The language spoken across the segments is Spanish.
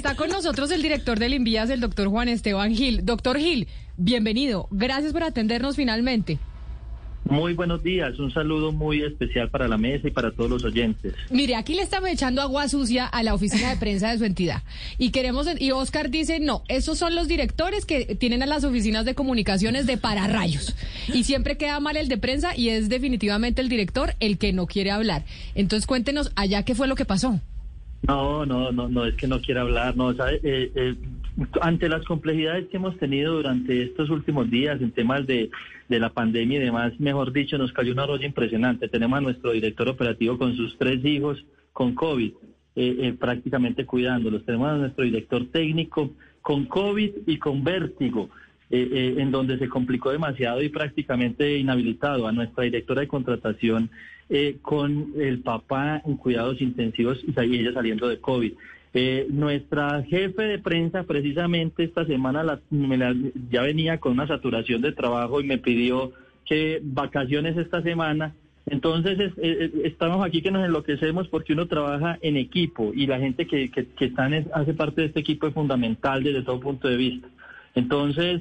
está con nosotros el director del Invías, el doctor Juan Esteban Gil. Doctor Gil, bienvenido. Gracias por atendernos finalmente. Muy buenos días, un saludo muy especial para la mesa y para todos los oyentes. Mire, aquí le estamos echando agua sucia a la oficina de prensa de su entidad y queremos y Oscar dice, "No, esos son los directores que tienen a las oficinas de comunicaciones de pararrayos." Y siempre queda mal el de prensa y es definitivamente el director el que no quiere hablar. Entonces, cuéntenos allá qué fue lo que pasó. No, no, no, no es que no quiera hablar, no, ¿sabe? Eh, eh, ante las complejidades que hemos tenido durante estos últimos días en temas de, la pandemia y demás, mejor dicho, nos cayó una rolla impresionante. Tenemos a nuestro director operativo con sus tres hijos con COVID, eh, eh, prácticamente cuidándolos. Tenemos a nuestro director técnico con COVID y con vértigo. Eh, en donde se complicó demasiado y prácticamente inhabilitado a nuestra directora de contratación con el papá en cuidados intensivos y ella saliendo de COVID. Eh, nuestra jefe de prensa precisamente esta semana la, ya venía con una saturación de trabajo y me pidió que vacaciones esta semana. Entonces eh, eh, estamos aquí que nos enloquecemos porque uno trabaja en equipo y la gente que, que, que hace parte de este equipo es fundamental desde todo punto de vista. Entonces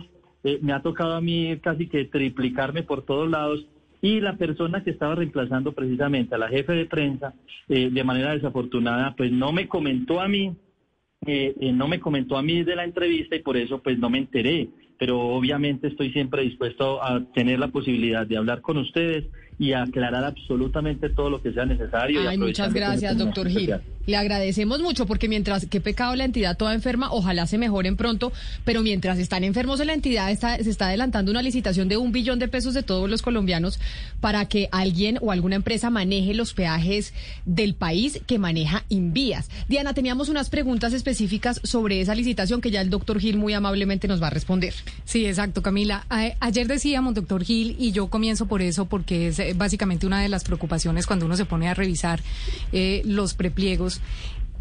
me ha tocado a mí casi que triplicarme por todos lados y la persona que estaba reemplazando precisamente a la jefe de prensa, eh, de manera desafortunada, pues no me comentó a mí, eh, eh, no me comentó a mí de la entrevista y por eso pues no me enteré. Pero obviamente estoy siempre dispuesto a tener la posibilidad de hablar con ustedes y aclarar absolutamente todo lo que sea necesario. Ay, muchas gracias, doctor Gil. Le agradecemos mucho porque mientras, qué pecado la entidad toda enferma, ojalá se mejoren pronto, pero mientras están enfermos en la entidad está, se está adelantando una licitación de un billón de pesos de todos los colombianos para que alguien o alguna empresa maneje los peajes del país que maneja Invías. Diana, teníamos unas preguntas específicas sobre esa licitación que ya el doctor Gil muy amablemente nos va a responder. Sí, exacto, Camila. ayer decíamos, doctor Gil, y yo comienzo por eso porque es básicamente una de las preocupaciones cuando uno se pone a revisar eh, los prepliegos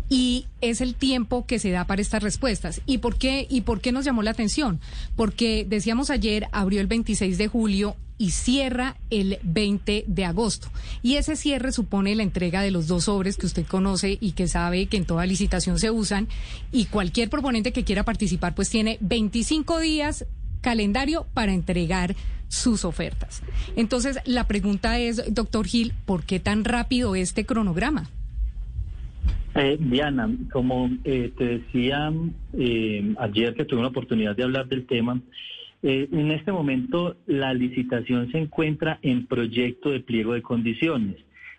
y es el tiempo que se da para estas respuestas. ¿Y por qué y por qué nos llamó la atención? Porque decíamos ayer abrió el 26 de julio y cierra el 20 de agosto. Y ese cierre supone la entrega de los dos sobres que usted conoce y que sabe que en toda licitación se usan y cualquier proponente que quiera participar pues tiene 25 días calendario para entregar sus ofertas. Entonces, la pregunta es, doctor Gil, ¿por qué tan rápido este cronograma? Eh, Diana, como eh, te decía eh, ayer que tuve una oportunidad de hablar del tema, eh, en este momento la licitación se encuentra en proyecto de pliego de condiciones,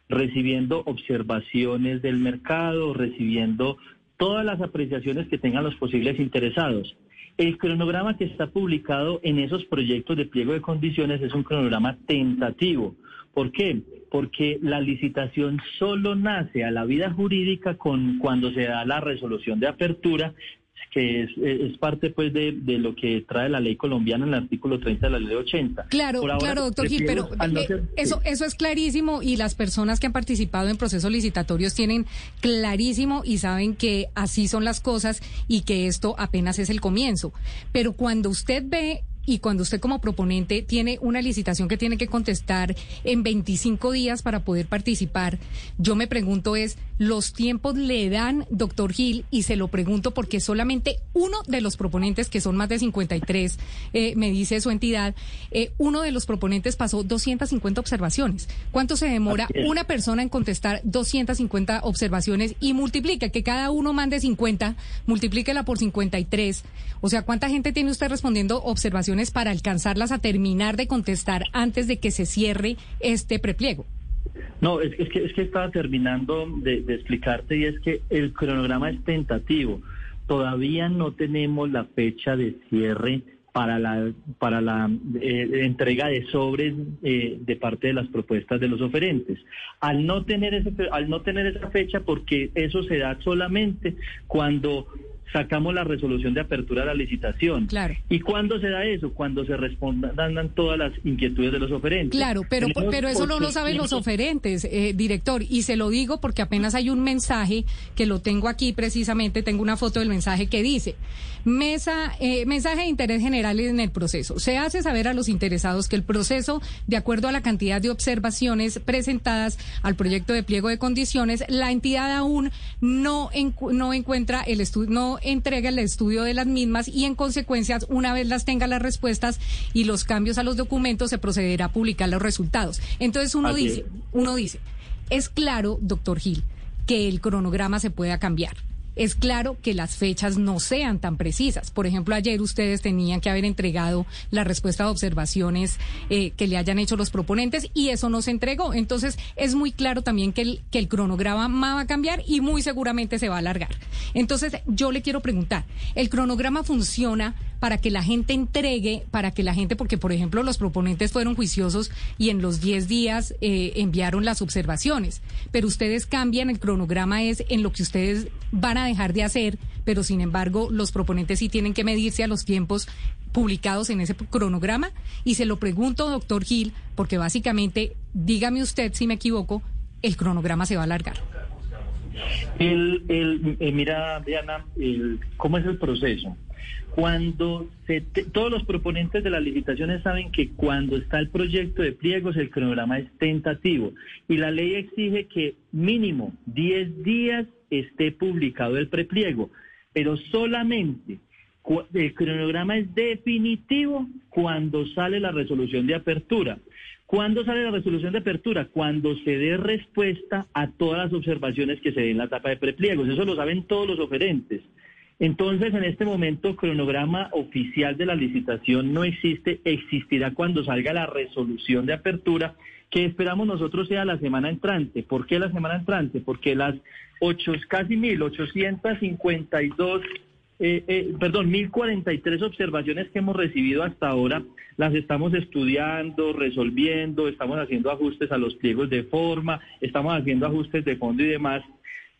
recibiendo observaciones del mercado, recibiendo todas las apreciaciones que tengan los posibles interesados. El cronograma que está publicado en esos proyectos de pliego de condiciones es un cronograma tentativo. ¿Por qué? Porque la licitación solo nace a la vida jurídica con cuando se da la resolución de apertura que es, es parte pues de, de, lo que trae la ley colombiana en el artículo 30 de la ley 80. Claro, claro, doctor Gil, pero eh, eso, eso es clarísimo y las personas que han participado en procesos licitatorios tienen clarísimo y saben que así son las cosas y que esto apenas es el comienzo. Pero cuando usted ve y cuando usted como proponente tiene una licitación que tiene que contestar en 25 días para poder participar, yo me pregunto es, ¿los tiempos le dan, doctor Gil? Y se lo pregunto porque solamente uno de los proponentes, que son más de 53, eh, me dice su entidad, eh, uno de los proponentes pasó 250 observaciones. ¿Cuánto se demora una persona en contestar 250 observaciones y multiplica, que cada uno mande 50, multiplíquela por 53? O sea, ¿cuánta gente tiene usted respondiendo observaciones? Para alcanzarlas a terminar de contestar antes de que se cierre este prepliego? No, es, que, es que estaba terminando de, explicarte y es que el cronograma es tentativo. Todavía no tenemos la fecha de cierre para la para la eh, entrega de sobres eh, de parte de las propuestas de los oferentes. Al no tener ese, al no tener esa fecha, porque eso se da solamente cuando sacamos la resolución de apertura de la licitación. Claro. ¿Y cuándo se da eso? Cuando se respondan todas las inquietudes de los oferentes. Claro, pero, pero eso no lo saben los oferentes, eh, director. Y se lo digo porque apenas hay un mensaje que lo tengo aquí precisamente, tengo una foto del mensaje que dice, mesa, eh, mensaje de interés general en el proceso. Se hace saber a los interesados que el proceso, de acuerdo a la cantidad de observaciones presentadas al proyecto de pliego de condiciones, la entidad aún no, no encuentra el estudio, no entrega el estudio de las mismas y en consecuencia, una vez las tenga las respuestas y los cambios a los documentos, se procederá a publicar los resultados. Entonces uno dice, uno dice, es claro, doctor Gil, que el cronograma se pueda cambiar es claro que las fechas no sean tan precisas. Por ejemplo, ayer ustedes tenían que haber entregado la respuesta a observaciones eh, que le hayan hecho los proponentes y eso no se entregó. Entonces, es muy claro también que el, que el cronograma va a cambiar y muy seguramente se va a alargar. Entonces, yo le quiero preguntar, ¿el cronograma funciona para que la gente entregue, para que la gente, porque por ejemplo los proponentes fueron juiciosos y en los 10 días eh, enviaron las observaciones, pero ustedes cambian, el cronograma es en lo que ustedes van a dejar de hacer, pero sin embargo los proponentes sí tienen que medirse a los tiempos publicados en ese cronograma. Y se lo pregunto, doctor Gil, porque básicamente, dígame usted si me equivoco, el cronograma se va a alargar. El, el, eh, mira, Diana, el, ¿cómo es el proceso? Cuando se todos los proponentes de las licitaciones saben que cuando está el proyecto de pliegos el cronograma es tentativo y la ley exige que mínimo 10 días esté publicado el prepliego, pero solamente el cronograma es definitivo cuando sale la resolución de apertura. ¿Cuándo sale la resolución de apertura? Cuando se dé respuesta a todas las observaciones que se den en la etapa de prepliegos. Eso lo saben todos los oferentes. Entonces, en este momento, cronograma oficial de la licitación no existe, existirá cuando salga la resolución de apertura, que esperamos nosotros sea la semana entrante. ¿Por qué la semana entrante? Porque las ocho, casi 1.852, eh, eh, perdón, 1.043 observaciones que hemos recibido hasta ahora, las estamos estudiando, resolviendo, estamos haciendo ajustes a los pliegos de forma, estamos haciendo ajustes de fondo y demás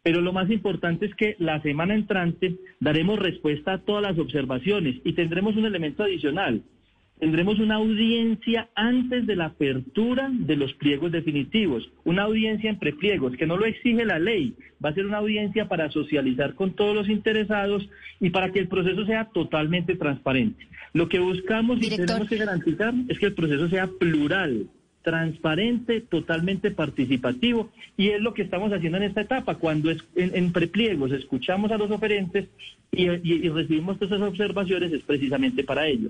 pero lo más importante es que la semana entrante daremos respuesta a todas las observaciones y tendremos un elemento adicional. Tendremos una audiencia antes de la apertura de los pliegos definitivos, una audiencia en prepliegos, que no lo exige la ley, va a ser una audiencia para socializar con todos los interesados y para que el proceso sea totalmente transparente. Lo que buscamos y tenemos que garantizar es que el proceso sea plural, transparente, totalmente participativo, y es lo que estamos haciendo en esta etapa, cuando es, en, prepliegos escuchamos a los oferentes y, y recibimos todas esas observaciones, es precisamente para ello.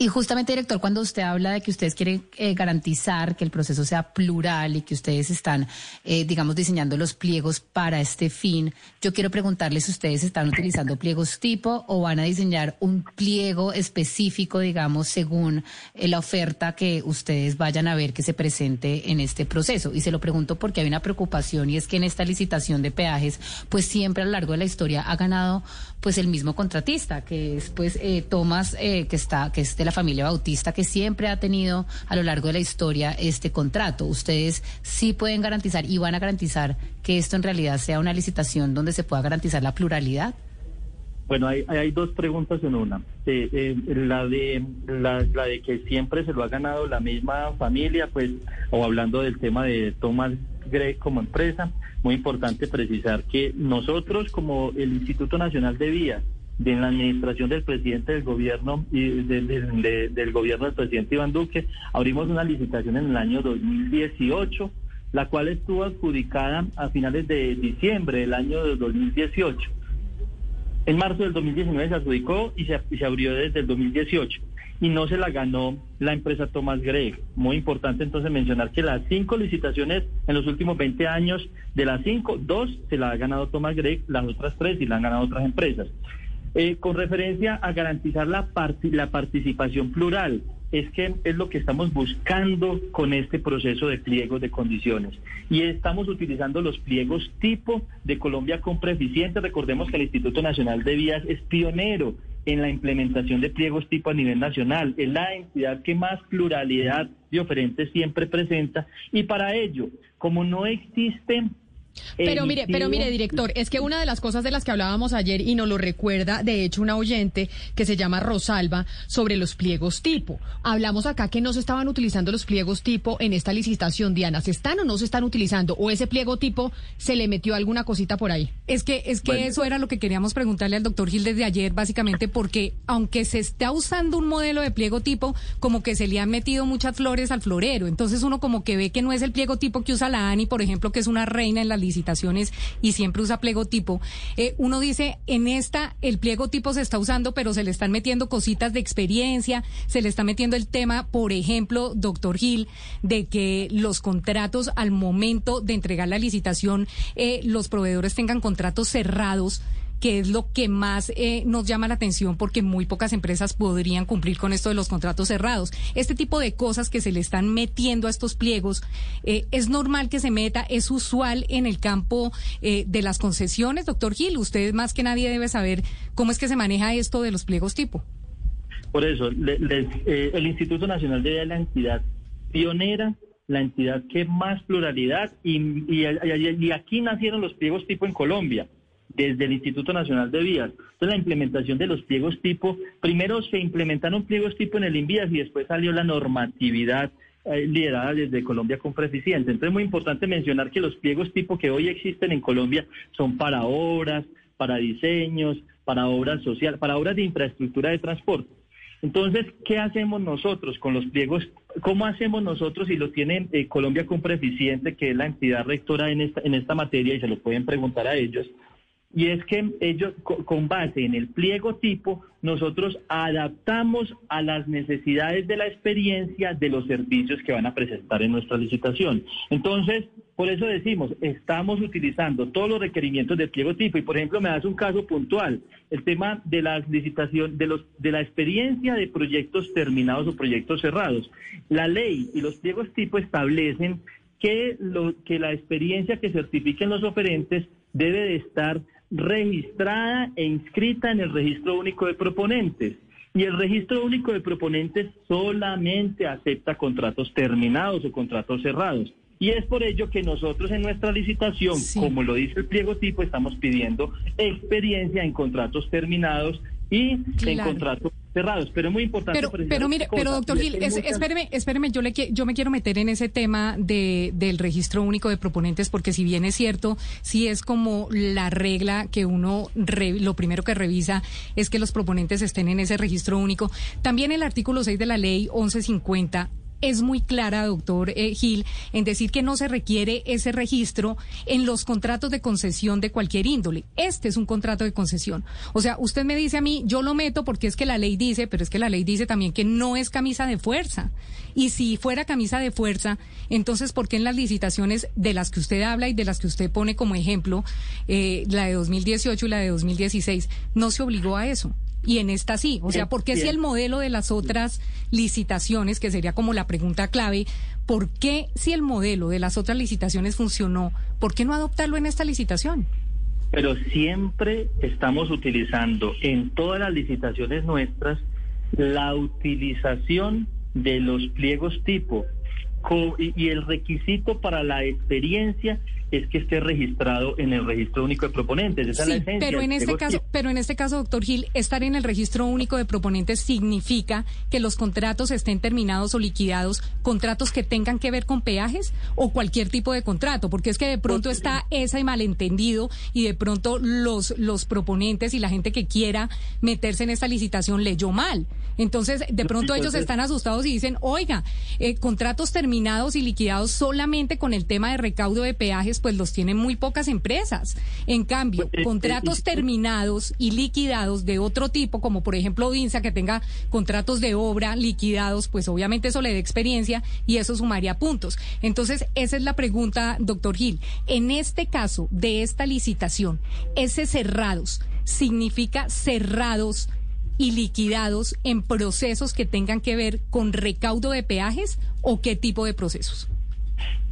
Y justamente, director, cuando usted habla de que ustedes quieren eh, garantizar que el proceso sea plural y que ustedes están, eh, digamos, diseñando los pliegos para este fin, yo quiero preguntarles si ustedes están utilizando pliegos tipo o van a diseñar un pliego específico, digamos, según eh, la oferta que ustedes vayan a ver que se presente en este proceso. Y se lo pregunto porque hay una preocupación y es que en esta licitación de peajes, pues siempre a lo largo de la historia ha ganado pues el mismo contratista, que es pues Tomás, que está, que de la familia Bautista que siempre ha tenido a lo largo de la historia este contrato. Ustedes sí pueden garantizar y van a garantizar que esto en realidad sea una licitación donde se pueda garantizar la pluralidad. Bueno, hay, dos preguntas en una. Eh, eh, la de la, de que siempre se lo ha ganado la misma familia, pues, o hablando del tema de Thomas Gregg como empresa, muy importante precisar que nosotros como el Instituto Nacional de Vías de la administración del presidente del gobierno y del gobierno del presidente Iván Duque, abrimos una licitación en el año 2018, la cual estuvo adjudicada a finales de diciembre del año 2018. En marzo del 2019 se adjudicó y se, abrió desde el 2018 y no se la ganó la empresa Thomas Gregg. Muy importante entonces mencionar que las cinco licitaciones en los últimos 20 años, de las cinco, dos se la ha ganado Thomas Gregg, las otras tres y la han ganado otras empresas. Eh, con referencia a garantizar la, la participación plural, es que es lo que estamos buscando con este proceso de pliegos de condiciones. Y estamos utilizando los pliegos tipo de Colombia Compra Eficiente. Recordemos que el Instituto Nacional de Vías es pionero en la implementación de pliegos tipo a nivel nacional. Es la entidad que más pluralidad de oferentes siempre presenta. Y para ello, como no existen pero mire, pero mire, director, es que una de las cosas de las que hablábamos ayer y nos lo recuerda, de hecho, una oyente que se llama Rosalba sobre los pliegos tipo. Hablamos acá que no se estaban utilizando los pliegos tipo en esta licitación, Diana. ¿Se están o no se están utilizando? ¿O ese pliego tipo se le metió alguna cosita por ahí? Es que, es que eso era lo que queríamos preguntarle al doctor Gil desde ayer, básicamente, porque aunque se está usando un modelo de pliego tipo, como que se le han metido muchas flores al florero. Entonces uno como que ve que no es el pliego tipo que usa la ANI, por ejemplo, que es una reina en la licitaciones y siempre usa pliego tipo, eh, uno dice, en esta el pliego tipo se está usando, pero se le están metiendo cositas de experiencia, se le está metiendo el tema, por ejemplo, doctor Gil, de que los contratos al momento de entregar la licitación, eh, los proveedores tengan contratos cerrados que es lo que más eh, nos llama la atención porque muy pocas empresas podrían cumplir con esto de los contratos cerrados. Este tipo de cosas que se le están metiendo a estos pliegos, eh, ¿es normal que se meta? ¿Es usual en el campo eh, de las concesiones? Doctor Gil, usted más que nadie debe saber cómo es que se maneja esto de los pliegos tipo. Por eso, el Instituto Nacional de la entidad pionera la entidad que más pluralidad y, y, aquí nacieron los pliegos tipo en Colombia desde el Instituto Nacional de Vías. Entonces, la implementación de los pliegos tipo, primero se implementaron pliegos tipo en el INVIAS y después salió la normatividad eh, liderada desde Colombia con Preeficiente. Entonces, es muy importante mencionar que los pliegos tipo que hoy existen en Colombia son para obras, para diseños, para obras sociales, para obras de infraestructura de transporte. Entonces, ¿qué hacemos nosotros con los pliegos? ¿Cómo hacemos nosotros si lo tiene eh, Colombia con Preeficiente, que es la entidad rectora en esta, en esta materia, y se lo pueden preguntar a ellos? Y es que ellos, con base en el pliego tipo, nosotros adaptamos a las necesidades de la experiencia de los servicios que van a presentar en nuestra licitación. Entonces, por eso decimos, estamos utilizando todos los requerimientos del pliego tipo y, por ejemplo, me das un caso puntual, el tema de la licitación, de, los, de la experiencia de proyectos terminados o proyectos cerrados. La ley y los pliegos tipo establecen que, lo, que la experiencia que certifiquen los oferentes debe de estar registrada e inscrita en el registro único de proponentes. Y el registro único de proponentes solamente acepta contratos terminados o contratos cerrados. Y es por ello que nosotros en nuestra licitación, como lo dice el pliego tipo, estamos pidiendo experiencia en contratos terminados y en contratos cerrados. Pero es muy importante. Pero, pero mire, pero doctor Gil, espéreme, espéreme, yo, le, yo me quiero meter en ese tema de, del registro único de proponentes, porque si bien es cierto, si es como la regla que uno, lo primero que revisa es que los proponentes estén en ese registro único. También el artículo 6 de la ley 1150 es muy clara, doctor eh, Gil, en decir que no se requiere ese registro en los contratos de concesión de cualquier índole. Este es un contrato de concesión. O sea, usted me dice a mí, yo lo meto porque es que la ley dice, pero es que la ley dice también que no es camisa de fuerza. Y si fuera camisa de fuerza, entonces, ¿por qué en las licitaciones de las que usted habla y de las que usted pone como ejemplo, eh, la de 2018 y la de 2016, no se obligó a eso? Y en esta sí. O sea, ¿por qué si el modelo de las otras licitaciones, que sería como la pregunta clave, ¿por qué si el modelo de las otras licitaciones funcionó, por qué no adoptarlo en esta licitación? Pero siempre estamos utilizando en todas las licitaciones nuestras la utilización de los pliegos tipo y el requisito para la experiencia es que esté registrado en el registro único de proponentes. sí, pero en este caso, pero en este caso, doctor Gil, estar en el registro único de proponentes significa que los contratos estén terminados o liquidados, contratos que tengan que ver con peajes o cualquier tipo de contrato, porque es que de pronto está ese malentendido y de pronto los los proponentes y la gente que quiera meterse en esta licitación leyó mal. Entonces, de pronto ellos están asustados y dicen, oiga, eh, contratos terminados y liquidados solamente con el tema de recaudo de peajes pues los tienen muy pocas empresas. En cambio, pues, contratos terminados y liquidados de otro tipo, como por ejemplo DINSA, que tenga contratos de obra liquidados, pues obviamente eso le da experiencia y eso sumaría puntos. Entonces, esa es la pregunta, doctor Gil. En este caso de esta licitación, ese cerrados significa cerrados y liquidados en procesos que tengan que ver con recaudo de peajes o qué tipo de procesos?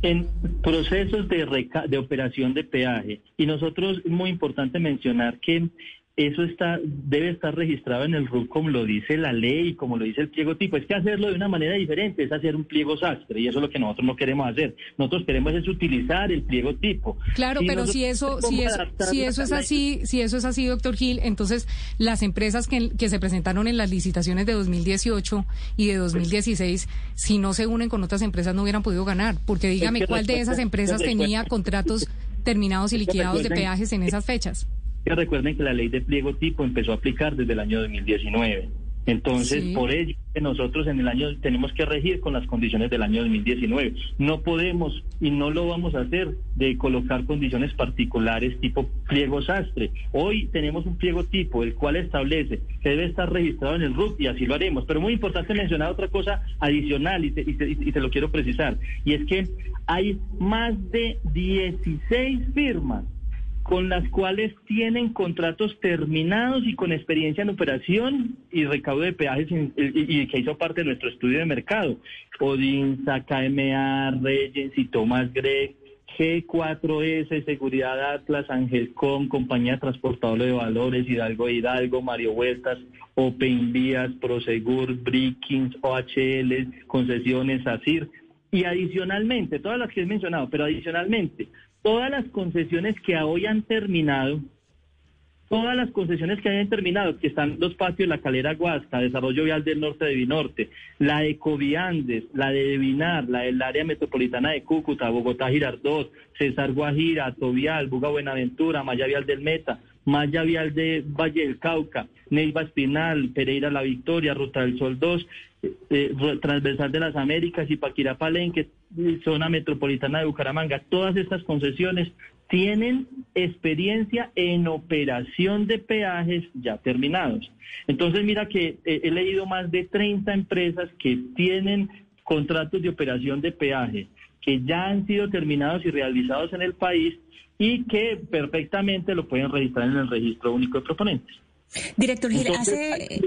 En procesos de, de operación de peaje. Y nosotros, es muy importante mencionar que eso está debe estar registrado en el RUC como lo dice la ley, como lo dice el pliego tipo. Es que hacerlo de una manera diferente es hacer un pliego sastre y eso es lo que nosotros no queremos hacer. Nosotros queremos es utilizar el pliego tipo. Claro, pero si eso si eso, si eso es así, si eso es así, doctor Gil, entonces las empresas que, que se presentaron en las licitaciones de 2018 y de 2016, si no se unen con otras empresas no hubieran podido ganar, porque dígame cuál de esas empresas tenía contratos terminados y liquidados de peajes en esas fechas recuerden que la ley de pliego tipo empezó a aplicar desde el año 2019. Entonces, por ello, nosotros en el año tenemos que regir con las condiciones del año 2019. No podemos y no lo vamos a hacer de colocar condiciones particulares tipo pliego sastre. Hoy tenemos un pliego tipo, el cual establece que debe estar registrado en el RUT y así lo haremos. Pero muy importante mencionar otra cosa adicional y te, y te lo quiero precisar, y es que hay más de 16 firmas con las cuales tienen contratos terminados y con experiencia en operación y recaudo de peajes y, que hizo parte de nuestro estudio de mercado. Odinsa, KMA, Reyes y Thomas Gregg, G4S, Seguridad Atlas, Angelcom, Compañía Transportadora de Valores, Hidalgo Hidalgo, Mario Vueltas, Open Vías, Prosegur, Brickings, OHL, Concesiones, ASIR. Y adicionalmente, todas las que he mencionado, pero adicionalmente, todas las concesiones que hoy han terminado, todas las concesiones que hayan terminado, que están los patios, la calera Guasca, Desarrollo Vial del Norte de Vinorte, la de Coviandes, la de Vinar, la del área metropolitana de Cúcuta, Bogotá Girardot, César Guajira, Tovial, Buga Buenaventura, Maya Vial del Meta, Maya Vial de Valle del Cauca, Neiva Espinal, Pereira La Victoria, Ruta del Sol 2, eh, eh, Transversal de las Américas, y Paquirá Palenque, zona metropolitana de Bucaramanga. Todas estas concesiones tienen experiencia en operación de peajes ya terminados. Entonces, mira que eh, he leído más de 30 empresas que tienen contratos de operación de peaje que ya han sido terminados y realizados en el país y que perfectamente lo pueden registrar en el registro único de proponentes. Director Gil, hace,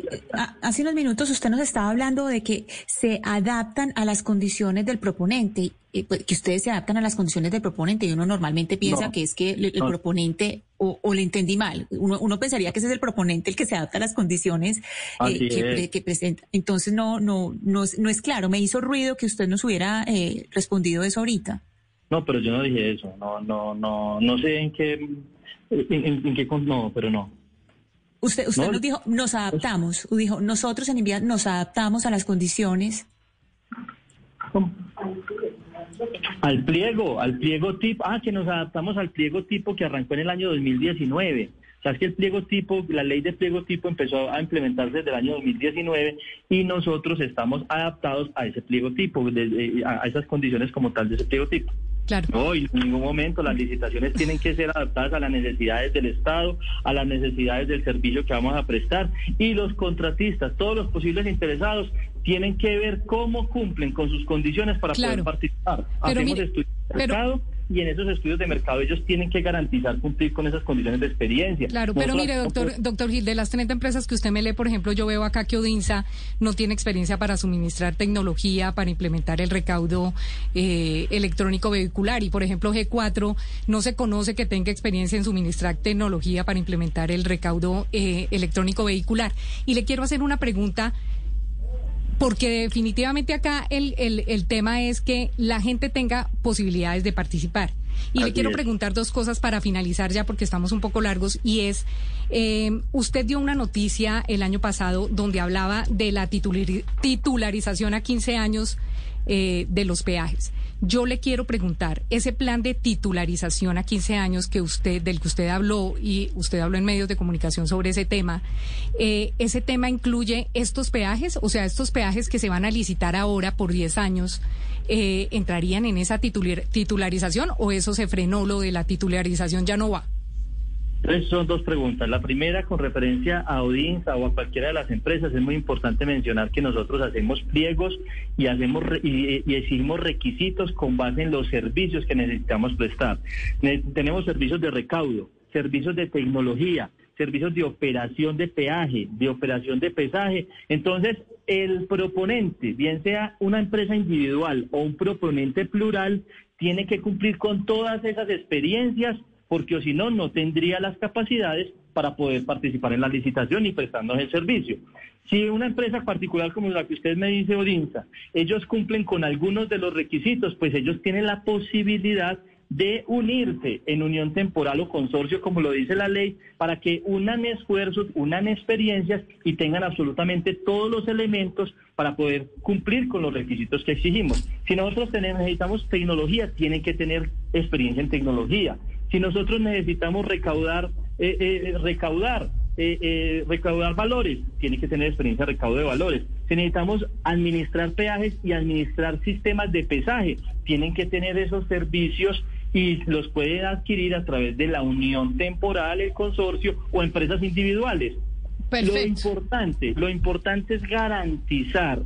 hace unos minutos usted nos estaba hablando de que se adaptan a las condiciones del proponente, pues, que ustedes se adaptan a las condiciones del proponente y uno normalmente piensa que es que el, proponente, o, le entendí mal, uno, pensaría que ese es el proponente el que se adapta a las condiciones eh, que, presenta. Entonces no, no, no, no es claro, me hizo ruido que usted nos hubiera eh, respondido eso ahorita. No, pero yo no dije eso. No, no, no, no sé en qué, en, qué, no, pero no. Usted, usted nos dijo, nos adaptamos. Dijo, nosotros en Envía nos adaptamos a las condiciones. Al pliego, al pliego tipo, ah, que nos adaptamos al pliego tipo que arrancó en el año 2019. O sea, es que el pliego tipo, la ley de pliego tipo empezó a implementarse desde el año 2019 y nosotros estamos adaptados a ese pliego tipo, a esas condiciones como tal de ese pliego tipo. No, en ningún momento las licitaciones tienen que ser adaptadas a las necesidades del Estado, a las necesidades del servicio que vamos a prestar. Y los contratistas, todos los posibles interesados tienen que ver cómo cumplen con sus condiciones para poder participar. Hacemos estudios de mercado y en esos estudios de mercado ellos tienen que garantizar cumplir con esas condiciones de experiencia. Claro, pero mire, doctor, doctor Gil, de las 30 empresas que usted me lee, por ejemplo, yo veo acá que Odinsa no tiene experiencia para suministrar tecnología, para implementar el recaudo eh, electrónico vehicular y, por ejemplo, G4 no se conoce que tenga experiencia en suministrar tecnología para implementar el recaudo eh, electrónico vehicular. Y le quiero hacer una pregunta porque definitivamente acá el, el, tema es que la gente tenga posibilidades de participar. Y le quiero preguntar dos cosas para finalizar ya porque estamos un poco largos y es, eh, usted dio una noticia el año pasado donde hablaba de la titularización a 15 años eh, de los peajes. Yo le quiero preguntar, ese plan de titularización a 15 años que usted, del que usted habló y usted habló en medios de comunicación sobre ese tema, eh, ¿ese tema incluye estos peajes? O sea, estos peajes que se van a licitar ahora por 10 años, eh, ¿entrarían en esa titularización o eso se frenó, lo de la titularización ya no va? Entonces son dos preguntas. La primera, con referencia a Odinsa o a cualquiera de las empresas, es muy importante mencionar que nosotros hacemos pliegos y hacemos y, y exigimos requisitos con base en los servicios que necesitamos prestar. tenemos servicios de recaudo, servicios de tecnología, servicios de operación de peaje, de operación de pesaje. Entonces, el proponente, bien sea una empresa individual o un proponente plural, tiene que cumplir con todas esas experiencias porque o si no, no tendría las capacidades para poder participar en la licitación y prestarnos el servicio. Si una empresa particular como la que usted me dice, Odinsa, ellos cumplen con algunos de los requisitos, pues ellos tienen la posibilidad de unirse en unión temporal o consorcio, como lo dice la ley, para que unan esfuerzos, unan experiencias y tengan absolutamente todos los elementos para poder cumplir con los requisitos que exigimos. Si nosotros necesitamos tecnología, tienen que tener experiencia en tecnología. Si nosotros necesitamos recaudar, eh, eh, recaudar eh, eh, recaudar valores, tiene que tener experiencia de recaudo de valores. Si necesitamos administrar peajes y administrar sistemas de pesaje, tienen que tener esos servicios y los puede adquirir a través de la unión temporal, el consorcio o empresas individuales. Lo importante, lo importante es garantizar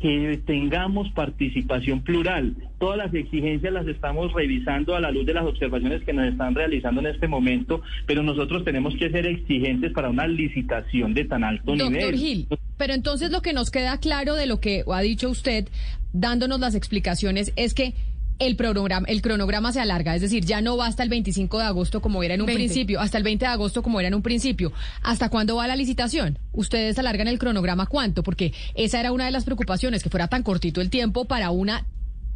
que tengamos participación plural. Todas las exigencias las estamos revisando a la luz de las observaciones que nos están realizando en este momento, pero nosotros tenemos que ser exigentes para una licitación de tan alto nivel. Doctor Gil, pero entonces lo que nos queda claro de lo que ha dicho usted, dándonos las explicaciones, es que el cronograma, el cronograma se alarga, es decir, ya no va hasta el 25 de agosto como era en un principio, hasta el 20 de agosto como era en un principio. ¿Hasta cuándo va la licitación? ¿Ustedes alargan el cronograma cuánto? Porque esa era una de las preocupaciones, que fuera tan cortito el tiempo para una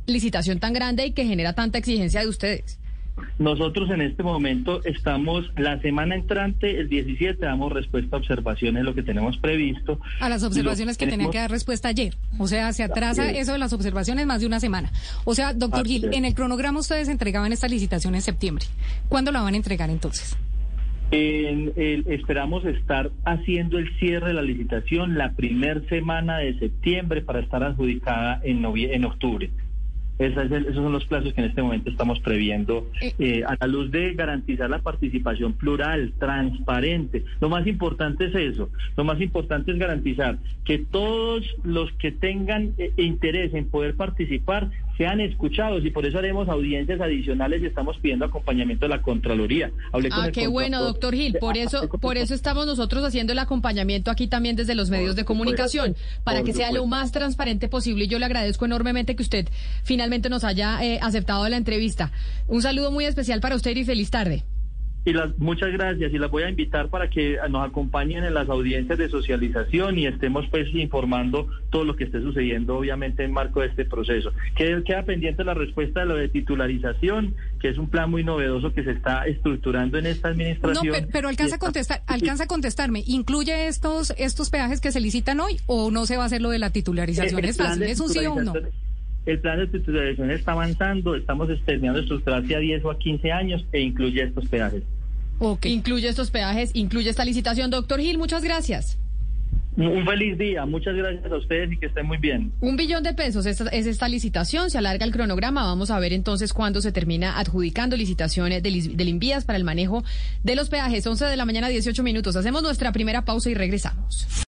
licitación tan grande y que genera tanta exigencia de ustedes. Nosotros en este momento estamos, la semana entrante, el 17, damos respuesta a observaciones, lo que tenemos previsto. A las observaciones que tenía que dar respuesta ayer. O sea, se atrasa eso de las observaciones más de una semana. O sea, doctor Gil, en el cronograma ustedes entregaban esta licitación en septiembre. ¿Cuándo la van a entregar entonces? esperamos estar haciendo el cierre de la licitación la primera semana de septiembre para estar adjudicada en, en octubre esos son los plazos que en este momento estamos previendo eh. Eh, a la luz de garantizar la participación plural, transparente. Lo más importante es eso. Lo más importante es garantizar que todos los que tengan eh, interés en poder participar sean escuchados y por eso haremos audiencias adicionales y estamos pidiendo acompañamiento de la Contraloría. ah, qué bueno, doctor Gil. Por eso, por eso estamos nosotros haciendo el acompañamiento aquí también desde los medios de comunicación, para que sea lo más transparente posible. Y yo le agradezco enormemente que usted finalmente nos haya eh, aceptado la entrevista. Un saludo muy especial para usted y feliz tarde. Y las, muchas gracias y las voy a invitar para que nos acompañen en las audiencias de socialización y estemos pues informando todo lo que esté sucediendo obviamente en marco de este proceso. Queda, queda pendiente la respuesta de lo de titularización, que es un plan muy novedoso que se está estructurando en esta administración. No, pero, alcanza a contestar, alcanza a contestarme, ¿incluye estos estos peajes que se licitan hoy o no se va a hacer lo de la titularización? es fácil, es un sí o un no. El plan de titularización está avanzando, estamos terminando estructurar hacia 10 o a 15 años e incluye estos peajes. Ok. Incluye estos peajes, incluye esta licitación. Doctor Gil, muchas gracias. Un feliz día, muchas gracias a ustedes y que estén muy bien. Un billón de pesos es, esta licitación, se alarga el cronograma, vamos a ver entonces cuándo se termina adjudicando licitaciones del, del Invías para el manejo de los peajes. 11 de la mañana, 18 minutos. Hacemos nuestra primera pausa y regresamos.